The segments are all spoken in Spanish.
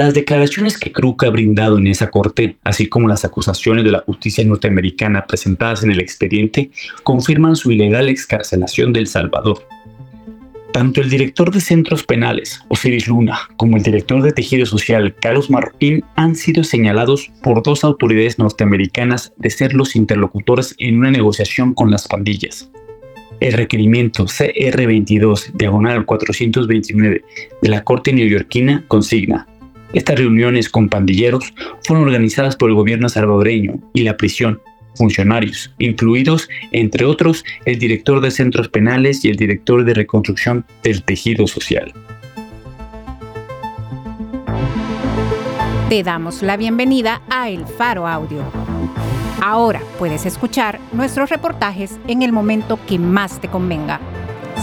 Las declaraciones que Krug ha brindado en esa corte, así como las acusaciones de la justicia norteamericana presentadas en el expediente, confirman su ilegal excarcelación de El Salvador. Tanto el director de centros penales, Osiris Luna, como el director de tejido social, Carlos Marroquín, han sido señalados por dos autoridades norteamericanas de ser los interlocutores en una negociación con las pandillas. El requerimiento CR22, diagonal 429, de la Corte neoyorquina consigna estas reuniones con pandilleros fueron organizadas por el gobierno salvadoreño y la prisión, funcionarios, incluidos, entre otros, el director de centros penales y el director de reconstrucción del tejido social. Te damos la bienvenida a El Faro Audio. Ahora puedes escuchar nuestros reportajes en el momento que más te convenga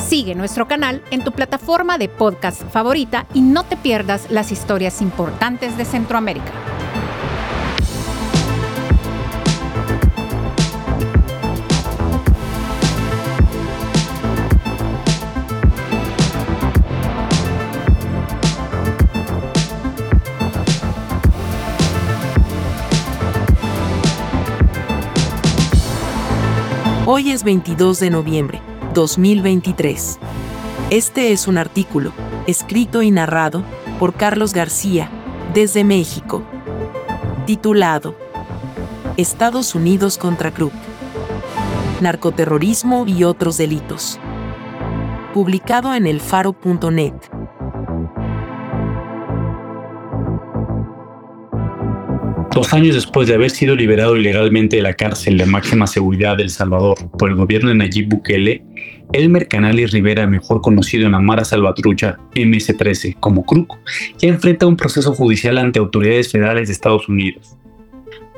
Sigue nuestro canal en tu plataforma de podcast favorita y no te pierdas las historias importantes de Centroamérica. Hoy es 22 de noviembre 2023. Este es un artículo, escrito y narrado por Carlos García, desde México, titulado Estados Unidos contra Krug. Narcoterrorismo y otros delitos. Publicado en elfaro.net. Dos años después de haber sido liberado ilegalmente de la cárcel de máxima seguridad de El Salvador por el gobierno de Nayib Bukele, Elmer Canales Rivera, mejor conocido en la Mara Salvatrucha MS-13 como Kruk, ya enfrenta un proceso judicial ante autoridades federales de Estados Unidos.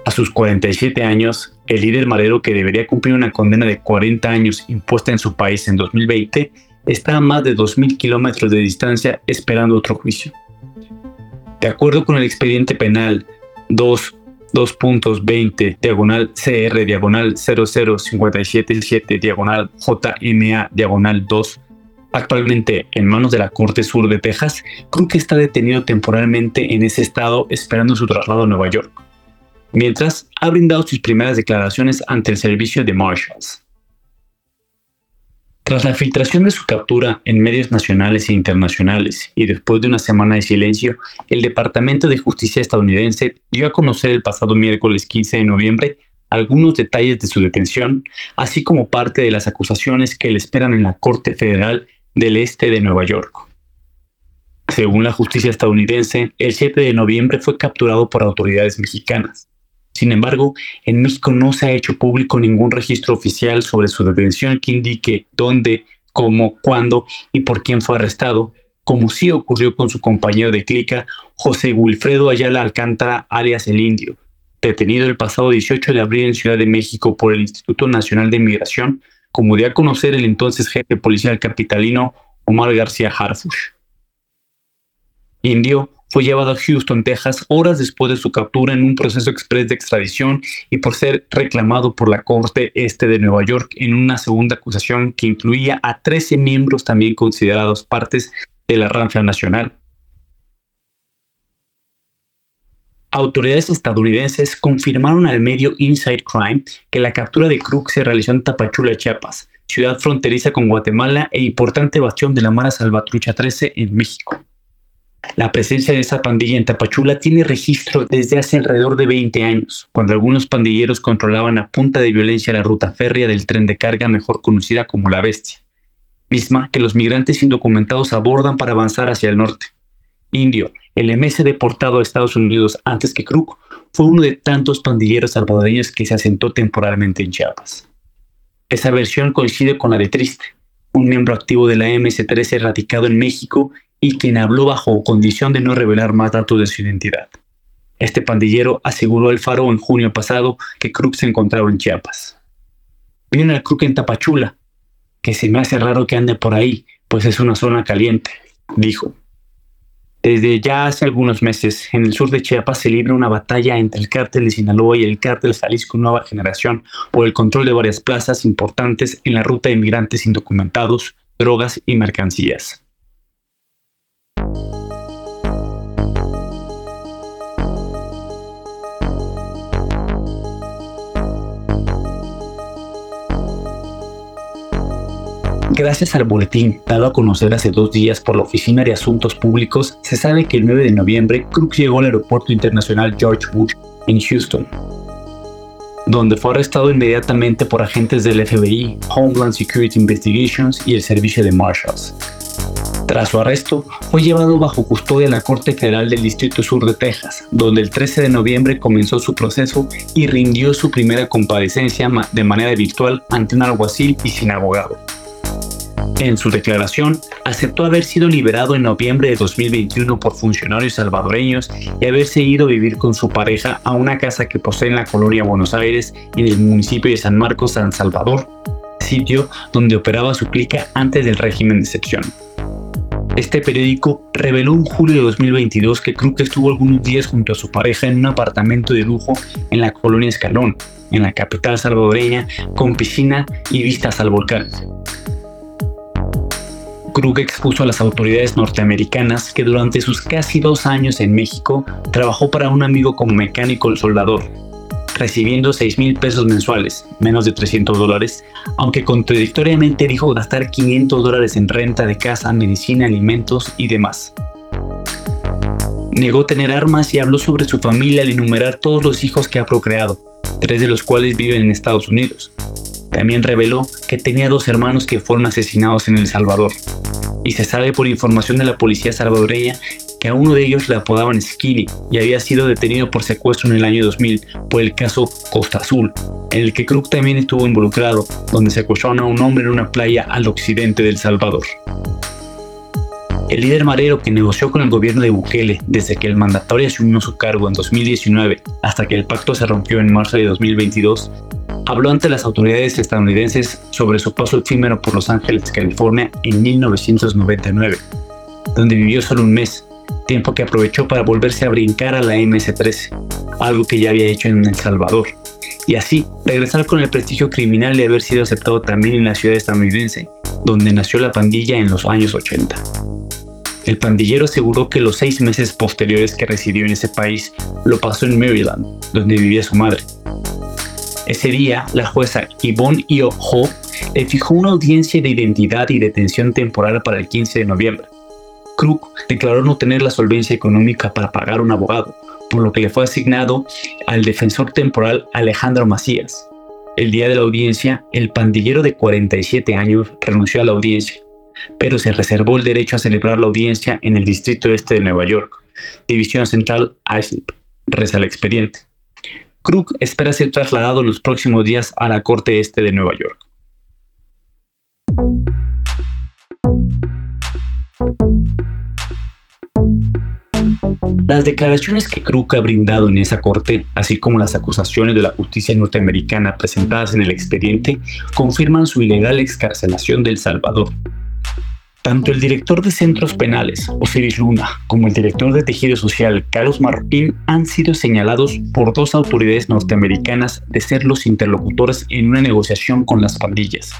A sus 47 años, el líder marero que debería cumplir una condena de 40 años impuesta en su país en 2020 está a más de 2.000 kilómetros de distancia esperando otro juicio. De acuerdo con el expediente penal 2.20 diagonal CR diagonal 00577 diagonal JMA diagonal 2 actualmente en manos de la Corte Sur de Texas, Cruz está detenido temporalmente en ese estado esperando su traslado a Nueva York, mientras ha brindado sus primeras declaraciones ante el servicio de Marshalls. Tras la filtración de su captura en medios nacionales e internacionales y después de una semana de silencio, el Departamento de Justicia estadounidense dio a conocer el pasado miércoles 15 de noviembre algunos detalles de su detención, así como parte de las acusaciones que le esperan en la Corte Federal del Este de Nueva York. Según la justicia estadounidense, el 7 de noviembre fue capturado por autoridades mexicanas. Sin embargo, en México no se ha hecho público ningún registro oficial sobre su detención que indique dónde, cómo, cuándo y por quién fue arrestado, como sí ocurrió con su compañero de clica, José Wilfredo Ayala Alcántara, alias El Indio, detenido el pasado 18 de abril en Ciudad de México por el Instituto Nacional de Migración, como dio a conocer el entonces jefe policial capitalino Omar García Harfush. Indio fue llevado a Houston, Texas, horas después de su captura en un proceso express de extradición y por ser reclamado por la Corte Este de Nueva York en una segunda acusación que incluía a 13 miembros también considerados partes de la rancha nacional. Autoridades estadounidenses confirmaron al medio Inside Crime que la captura de Cruz se realizó en Tapachula, Chiapas, ciudad fronteriza con Guatemala e importante bastión de la Mara Salvatrucha 13 en México. La presencia de esa pandilla en Tapachula tiene registro desde hace alrededor de 20 años, cuando algunos pandilleros controlaban a punta de violencia la ruta férrea del tren de carga mejor conocida como La Bestia, misma que los migrantes indocumentados abordan para avanzar hacia el norte. Indio, el MS deportado a Estados Unidos antes que Kruk, fue uno de tantos pandilleros salvadoreños que se asentó temporalmente en Chiapas. Esa versión coincide con la de Triste, un miembro activo de la MS-13 radicado en México y quien habló bajo condición de no revelar más datos de su identidad. Este pandillero aseguró al Faro en junio pasado que Cruz se encontraba en Chiapas. Viene al Cruz en Tapachula, que se me hace raro que ande por ahí, pues es una zona caliente, dijo. Desde ya hace algunos meses, en el sur de Chiapas se libra una batalla entre el cártel de Sinaloa y el cártel Jalisco Nueva Generación por el control de varias plazas importantes en la ruta de inmigrantes indocumentados, drogas y mercancías. Gracias al boletín dado a conocer hace dos días por la Oficina de Asuntos Públicos, se sabe que el 9 de noviembre Cruz llegó al Aeropuerto Internacional George Bush en Houston, donde fue arrestado inmediatamente por agentes del FBI, Homeland Security Investigations y el Servicio de Marshals. Tras su arresto, fue llevado bajo custodia a la Corte Federal del Distrito Sur de Texas, donde el 13 de noviembre comenzó su proceso y rindió su primera comparecencia de manera virtual ante un alguacil y sin abogado. En su declaración, aceptó haber sido liberado en noviembre de 2021 por funcionarios salvadoreños y haberse ido a vivir con su pareja a una casa que posee en la colonia Buenos Aires, en el municipio de San Marcos, San Salvador, sitio donde operaba su clica antes del régimen de excepción. Este periódico reveló en julio de 2022 que Krug estuvo algunos días junto a su pareja en un apartamento de lujo en la colonia Escalón, en la capital salvadoreña, con piscina y vistas al volcán. Krug expuso a las autoridades norteamericanas que durante sus casi dos años en México trabajó para un amigo como mecánico soldador, recibiendo 6 mil pesos mensuales, menos de 300 dólares, aunque contradictoriamente dijo gastar 500 dólares en renta de casa, medicina, alimentos y demás. Negó tener armas y habló sobre su familia al enumerar todos los hijos que ha procreado, tres de los cuales viven en Estados Unidos. También reveló que tenía dos hermanos que fueron asesinados en El Salvador. Y se sabe por información de la policía salvadoreña que a uno de ellos le apodaban Skilly y había sido detenido por secuestro en el año 2000 por el caso Costa Azul, en el que Krug también estuvo involucrado, donde secuestraron a un hombre en una playa al occidente del Salvador. El líder marero que negoció con el gobierno de Bukele desde que el mandatario asumió su cargo en 2019 hasta que el pacto se rompió en marzo de 2022, habló ante las autoridades estadounidenses sobre su paso efímero por Los Ángeles, California en 1999, donde vivió solo un mes tiempo que aprovechó para volverse a brincar a la MS-13, algo que ya había hecho en El Salvador, y así regresar con el prestigio criminal de haber sido aceptado también en la ciudad estadounidense, donde nació la pandilla en los años 80. El pandillero aseguró que los seis meses posteriores que residió en ese país lo pasó en Maryland, donde vivía su madre. Ese día, la jueza Yvonne Io Ho le fijó una audiencia de identidad y detención temporal para el 15 de noviembre, Krug declaró no tener la solvencia económica para pagar un abogado, por lo que le fue asignado al defensor temporal Alejandro Macías. El día de la audiencia, el pandillero de 47 años renunció a la audiencia, pero se reservó el derecho a celebrar la audiencia en el Distrito Este de Nueva York, División Central ISIP, reza el expediente. Krug espera ser trasladado los próximos días a la Corte Este de Nueva York. Las declaraciones que Krug ha brindado en esa corte, así como las acusaciones de la justicia norteamericana presentadas en el expediente, confirman su ilegal excarcelación de El Salvador. Tanto el director de centros penales, Osiris Luna, como el director de tejido social, Carlos Marroquín, han sido señalados por dos autoridades norteamericanas de ser los interlocutores en una negociación con las pandillas.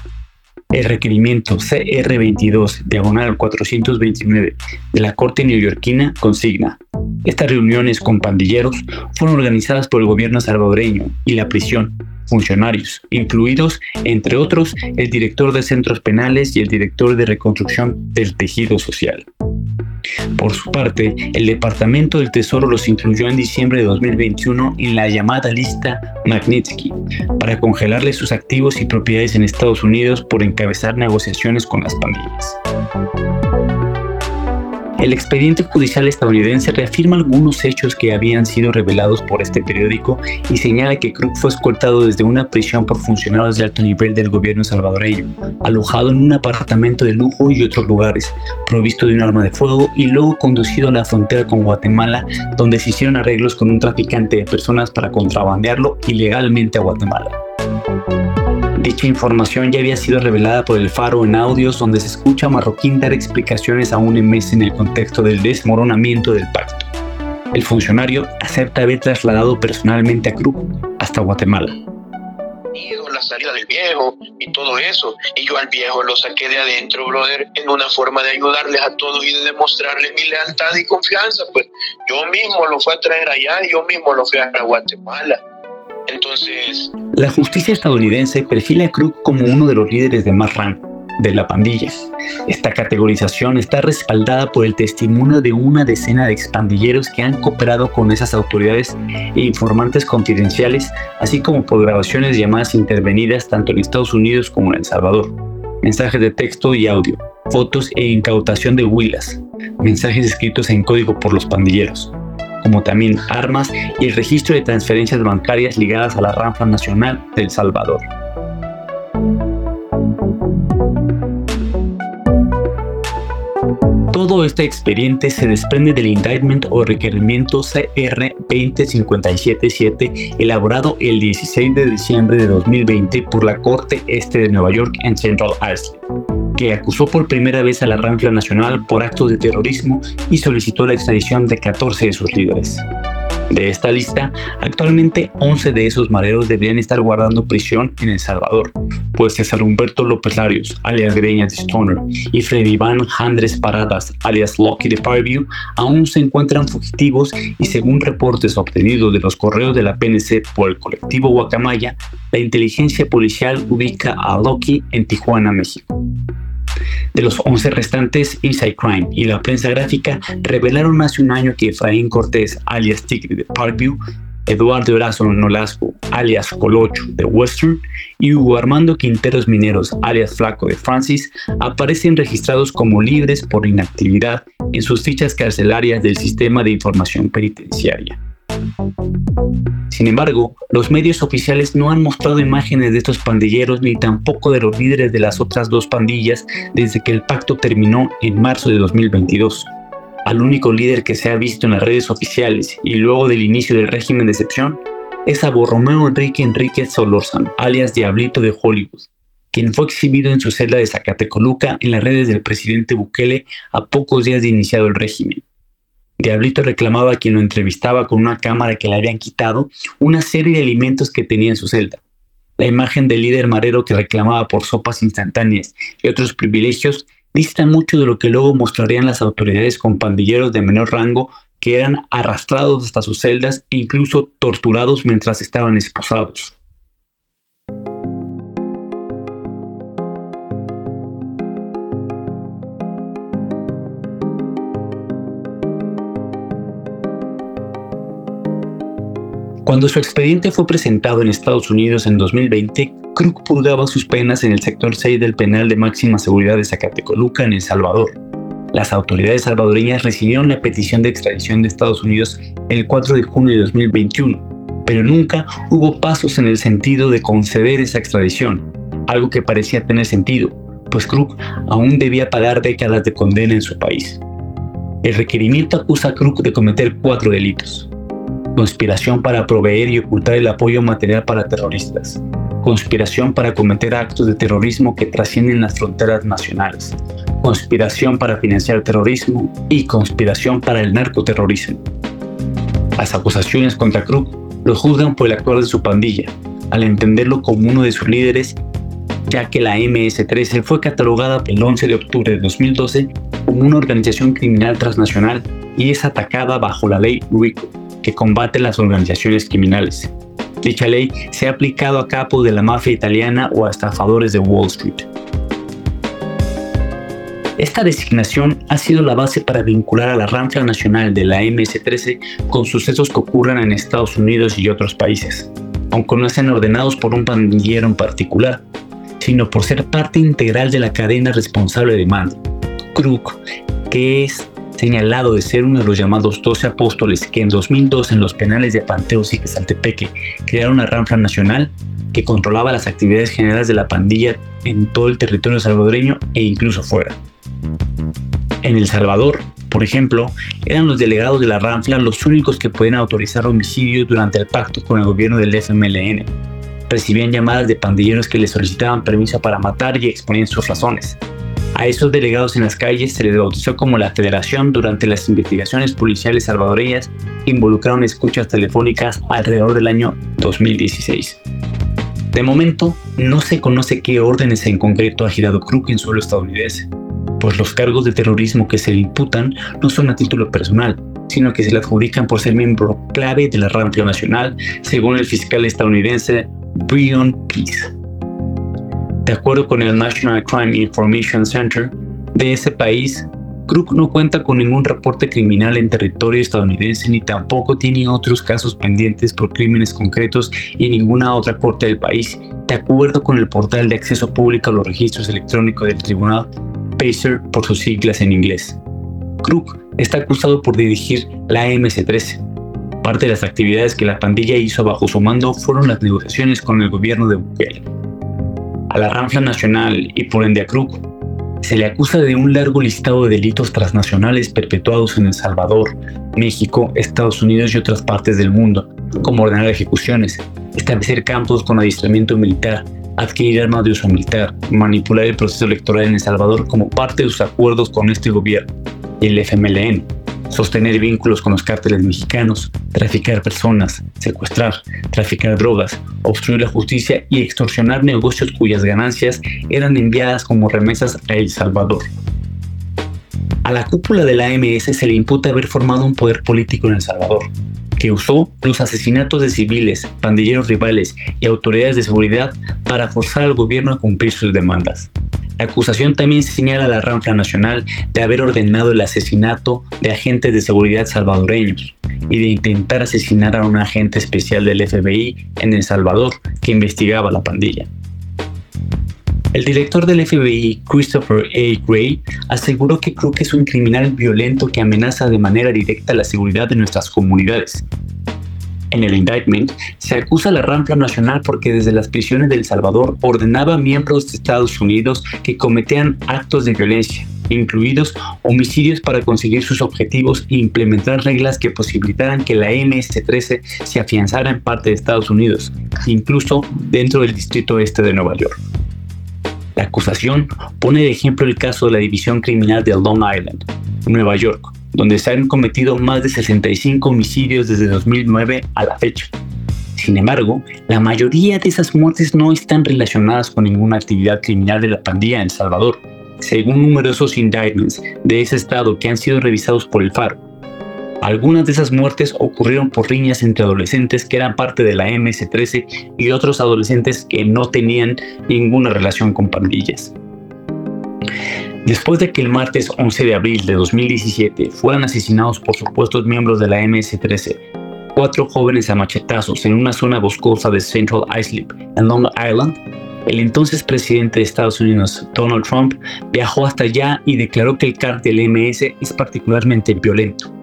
El requerimiento CR22, diagonal 429 de la Corte neoyorquina consigna. Estas reuniones con pandilleros fueron organizadas por el gobierno salvadoreño y la prisión, funcionarios, incluidos, entre otros, el director de centros penales y el director de reconstrucción del tejido social. Por su parte, el Departamento del Tesoro los incluyó en diciembre de 2021 en la llamada lista Magnitsky para congelarle sus activos y propiedades en Estados Unidos por encabezar negociaciones con las pandillas. El expediente judicial estadounidense reafirma algunos hechos que habían sido revelados por este periódico y señala que Krug fue escoltado desde una prisión por funcionarios de alto nivel del gobierno salvadoreño, alojado en un apartamento de lujo y otros lugares, provisto de un arma de fuego y luego conducido a la frontera con Guatemala, donde se hicieron arreglos con un traficante de personas para contrabandearlo ilegalmente a Guatemala. Dicha información ya había sido revelada por el Faro en audios donde se escucha a Marroquín dar explicaciones a un MS en el contexto del desmoronamiento del pacto. El funcionario acepta haber trasladado personalmente a Cruz hasta Guatemala. La salida del viejo y todo eso. Y yo al viejo lo saqué de adentro, brother, en una forma de ayudarles a todos y de demostrarles mi lealtad y confianza. Pues yo mismo lo fui a traer allá y yo mismo lo fui a Guatemala entonces... La justicia estadounidense perfila a Krug como uno de los líderes de más rango, de la pandilla. Esta categorización está respaldada por el testimonio de una decena de expandilleros que han cooperado con esas autoridades e informantes confidenciales, así como por grabaciones llamadas intervenidas tanto en Estados Unidos como en El Salvador, mensajes de texto y audio, fotos e incautación de huilas, mensajes escritos en código por los pandilleros, como también armas y el registro de transferencias bancarias ligadas a la rampa nacional de El Salvador. Todo este expediente se desprende del indictment o requerimiento CR 20577 elaborado el 16 de diciembre de 2020 por la Corte Este de Nueva York en Central Island, que acusó por primera vez a la Rancla Nacional por actos de terrorismo y solicitó la extradición de 14 de sus líderes. De esta lista, actualmente 11 de esos mareros deberían estar guardando prisión en El Salvador, pues César Humberto López Larios, alias Greñas Stoner, y Freddy Van Andrés Paradas, alias Lucky de Parview, aún se encuentran fugitivos y según reportes obtenidos de los correos de la PNC por el colectivo Guacamaya, la inteligencia policial ubica a Lucky en Tijuana, México. De los 11 restantes, Inside Crime y la prensa gráfica revelaron hace un año que Efraín Cortés, alias Tigre de Parkview, Eduardo Erazo Nolasco, alias Colocho de Western, y Hugo Armando Quinteros Mineros, alias Flaco de Francis, aparecen registrados como libres por inactividad en sus fichas carcelarias del Sistema de Información Penitenciaria. Sin embargo, los medios oficiales no han mostrado imágenes de estos pandilleros ni tampoco de los líderes de las otras dos pandillas desde que el pacto terminó en marzo de 2022. Al único líder que se ha visto en las redes oficiales y luego del inicio del régimen de excepción es a Borromeo Enrique Enríquez Solórzano, alias Diablito de Hollywood, quien fue exhibido en su celda de Zacatecoluca en las redes del presidente Bukele a pocos días de iniciado el régimen. Diablito reclamaba a quien lo entrevistaba con una cámara que le habían quitado una serie de alimentos que tenía en su celda. La imagen del líder marero que reclamaba por sopas instantáneas y otros privilegios dista mucho de lo que luego mostrarían las autoridades con pandilleros de menor rango que eran arrastrados hasta sus celdas e incluso torturados mientras estaban esposados. Cuando su expediente fue presentado en Estados Unidos en 2020, Krug purgaba sus penas en el sector 6 del penal de máxima seguridad de Zacatecoluca en El Salvador. Las autoridades salvadoreñas recibieron la petición de extradición de Estados Unidos el 4 de junio de 2021, pero nunca hubo pasos en el sentido de conceder esa extradición, algo que parecía tener sentido, pues Krug aún debía pagar décadas de condena en su país. El requerimiento acusa a Krug de cometer cuatro delitos conspiración para proveer y ocultar el apoyo material para terroristas, conspiración para cometer actos de terrorismo que trascienden las fronteras nacionales, conspiración para financiar terrorismo y conspiración para el narcoterrorismo. Las acusaciones contra Krug lo juzgan por el actuar de su pandilla, al entenderlo como uno de sus líderes, ya que la MS-13 fue catalogada el 11 de octubre de 2012 como una organización criminal transnacional y es atacada bajo la ley RICO, que combate las organizaciones criminales. Dicha ley se ha aplicado a capos de la mafia italiana o a estafadores de Wall Street. Esta designación ha sido la base para vincular a la ranfla nacional de la MS-13 con sucesos que ocurran en Estados Unidos y otros países, aunque no sean ordenados por un pandillero en particular, sino por ser parte integral de la cadena responsable de mando. Krug, que es señalado de ser uno de los llamados 12 apóstoles que en 2002 en los penales de Panteos y Quesaltepeque crearon una ranfla nacional que controlaba las actividades generales de la pandilla en todo el territorio salvadoreño e incluso fuera. En El Salvador, por ejemplo, eran los delegados de la ranfla los únicos que podían autorizar homicidios durante el pacto con el gobierno del FMLN. Recibían llamadas de pandilleros que les solicitaban permiso para matar y exponían sus razones. A esos delegados en las calles se les bautizó como la Federación durante las investigaciones policiales salvadoreñas que involucraron escuchas telefónicas alrededor del año 2016. De momento, no se conoce qué órdenes en concreto ha girado Krug en suelo estadounidense, pues los cargos de terrorismo que se le imputan no son a título personal, sino que se le adjudican por ser miembro clave de la Rampla Nacional, según el fiscal estadounidense Brian Peace. De acuerdo con el National Crime Information Center de ese país, Crook no cuenta con ningún reporte criminal en territorio estadounidense ni tampoco tiene otros casos pendientes por crímenes concretos en ninguna otra corte del país, de acuerdo con el portal de acceso público a los registros electrónicos del tribunal, PACER por sus siglas en inglés. Crook está acusado por dirigir la MS-13. Parte de las actividades que la pandilla hizo bajo su mando fueron las negociaciones con el gobierno de Bukele. A la Ranfla Nacional y por ende a Crook se le acusa de un largo listado de delitos transnacionales perpetuados en El Salvador, México, Estados Unidos y otras partes del mundo, como ordenar ejecuciones, establecer campos con adiestramiento militar, adquirir armas de uso militar, manipular el proceso electoral en El Salvador como parte de sus acuerdos con este gobierno y el FMLN, sostener vínculos con los cárteles mexicanos, traficar personas, secuestrar, traficar drogas, obstruir la justicia y extorsionar negocios cuyas ganancias eran enviadas como remesas a El Salvador. A la cúpula de la AMS se le imputa haber formado un poder político en El Salvador, que usó los asesinatos de civiles, pandilleros rivales y autoridades de seguridad para forzar al gobierno a cumplir sus demandas. La acusación también señala a la Ranfla Nacional de haber ordenado el asesinato de agentes de seguridad salvadoreños y de intentar asesinar a un agente especial del FBI en El Salvador que investigaba la pandilla. El director del FBI, Christopher A. Gray, aseguró que Crook es un criminal violento que amenaza de manera directa la seguridad de nuestras comunidades en el indictment, se acusa a la Rampla Nacional porque desde las prisiones de El Salvador ordenaba a miembros de Estados Unidos que cometían actos de violencia, incluidos homicidios para conseguir sus objetivos e implementar reglas que posibilitaran que la MS-13 se afianzara en parte de Estados Unidos, incluso dentro del distrito este de Nueva York. La acusación pone de ejemplo el caso de la división criminal de Long Island, Nueva York, donde se han cometido más de 65 homicidios desde 2009 a la fecha. Sin embargo, la mayoría de esas muertes no están relacionadas con ninguna actividad criminal de la pandilla en El Salvador, según numerosos indictments de ese estado que han sido revisados por el FARO. Algunas de esas muertes ocurrieron por riñas entre adolescentes que eran parte de la MS-13 y otros adolescentes que no tenían ninguna relación con pandillas. Después de que el martes 11 de abril de 2017 fueran asesinados por supuestos miembros de la MS-13, cuatro jóvenes a machetazos en una zona boscosa de Central Islip, en Long Island, el entonces presidente de Estados Unidos, Donald Trump, viajó hasta allá y declaró que el cártel MS es particularmente violento.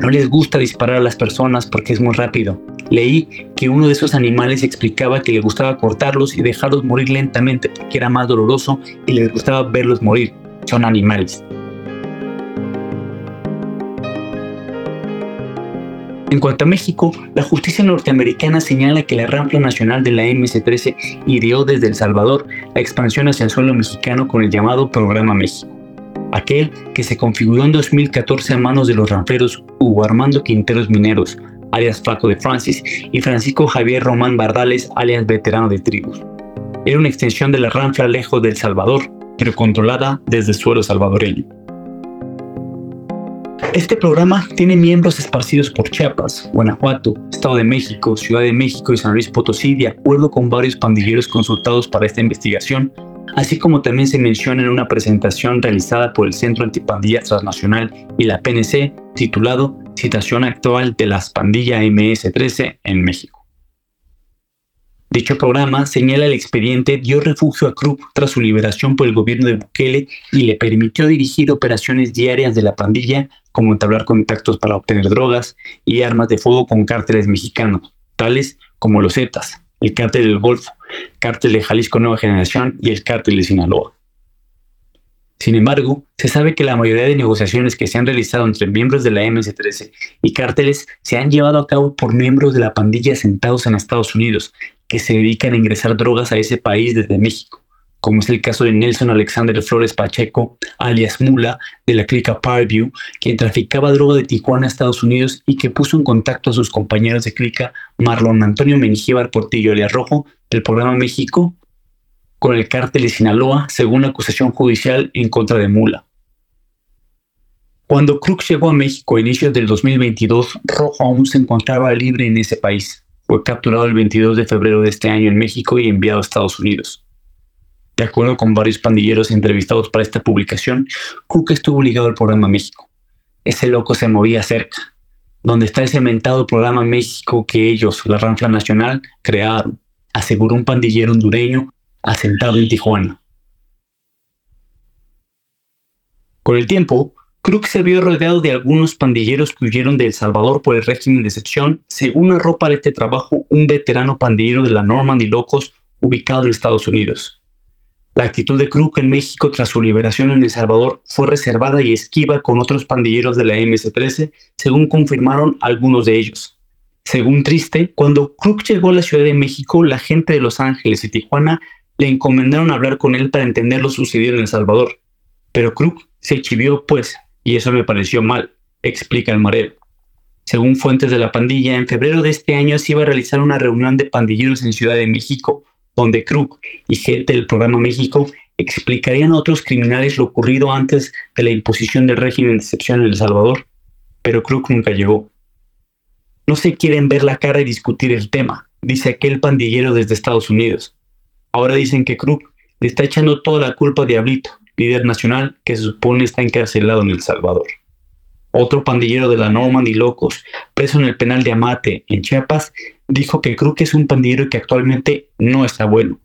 No les gusta disparar a las personas porque es muy rápido. Leí que uno de esos animales explicaba que le gustaba cortarlos y dejarlos morir lentamente porque era más doloroso y les gustaba verlos morir son animales. En cuanto a México, la justicia norteamericana señala que la rampla nacional de la MS-13 ideó desde El Salvador la expansión hacia el suelo mexicano con el llamado Programa México, aquel que se configuró en 2014 a manos de los ranfleros Hugo Armando Quinteros Mineros, alias Flaco de Francis, y Francisco Javier Román Bardales, alias Veterano de Tribus. Era una extensión de la ranfla lejos de El Salvador, pero controlada desde el suelo salvadoreño. Este programa tiene miembros esparcidos por Chiapas, Guanajuato, Estado de México, Ciudad de México y San Luis Potosí, de acuerdo con varios pandilleros consultados para esta investigación, así como también se menciona en una presentación realizada por el Centro Antipandillas Transnacional y la PNC, titulado Citación actual de las pandillas MS-13 en México. Dicho programa señala el expediente dio refugio a Krupp tras su liberación por el gobierno de Bukele y le permitió dirigir operaciones diarias de la pandilla, como entablar contactos para obtener drogas y armas de fuego con cárteles mexicanos, tales como los Zetas, el cártel del Golfo, cártel de Jalisco Nueva Generación y el cártel de Sinaloa. Sin embargo, se sabe que la mayoría de negociaciones que se han realizado entre miembros de la MS-13 y cárteles se han llevado a cabo por miembros de la pandilla sentados en Estados Unidos, que se dedican a ingresar drogas a ese país desde México, como es el caso de Nelson Alexander Flores Pacheco, alias Mula, de la clica Parview, quien traficaba droga de Tijuana a Estados Unidos y que puso en contacto a sus compañeros de clica Marlon Antonio Mengíbar Portillo alias Rojo, del programa México, con el cártel de Sinaloa, según acusación judicial en contra de Mula. Cuando Cruz llegó a México a inicios del 2022, Rojo aún se encontraba libre en ese país. Fue capturado el 22 de febrero de este año en México y enviado a Estados Unidos. De acuerdo con varios pandilleros entrevistados para esta publicación, Cook estuvo ligado al programa México. Ese loco se movía cerca, donde está el cementado programa México que ellos, la Ranfla Nacional, crearon, aseguró un pandillero hondureño asentado en Tijuana. Con el tiempo, Crook se vio rodeado de algunos pandilleros que huyeron de El Salvador por el régimen de excepción, según narró para este trabajo un veterano pandillero de la Normandy Locos ubicado en Estados Unidos. La actitud de Crook en México tras su liberación en El Salvador fue reservada y esquiva con otros pandilleros de la MS-13, según confirmaron algunos de ellos. Según Triste, cuando Crook llegó a la Ciudad de México, la gente de Los Ángeles y Tijuana le encomendaron hablar con él para entender lo sucedido en El Salvador. Pero Crook se chivió, pues, y eso me pareció mal, explica el mareo. Según fuentes de la pandilla, en febrero de este año se iba a realizar una reunión de pandilleros en Ciudad de México, donde Krug y gente del programa México explicarían a otros criminales lo ocurrido antes de la imposición del régimen de excepción en El Salvador, pero Krug nunca llegó. No se quieren ver la cara y discutir el tema, dice aquel pandillero desde Estados Unidos. Ahora dicen que Krug le está echando toda la culpa a Diablito, líder nacional que se supone está encarcelado en El Salvador. Otro pandillero de la Normandy Locos, preso en el penal de Amate, en Chiapas, dijo que Krug es un pandillero que actualmente no está bueno,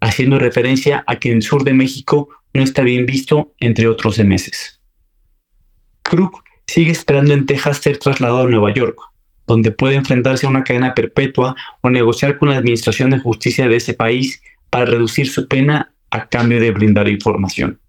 haciendo referencia a que en el sur de México no está bien visto, entre otros meses. Krug sigue esperando en Texas ser trasladado a Nueva York, donde puede enfrentarse a una cadena perpetua o negociar con la Administración de Justicia de ese país para reducir su pena a cambio de brindar información.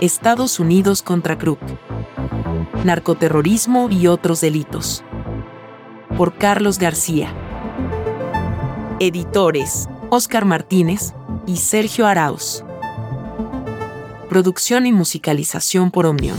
Estados Unidos contra Krug. Narcoterrorismo y otros delitos. Por Carlos García. Editores, Oscar Martínez y Sergio Arauz. Producción y musicalización por Omnion.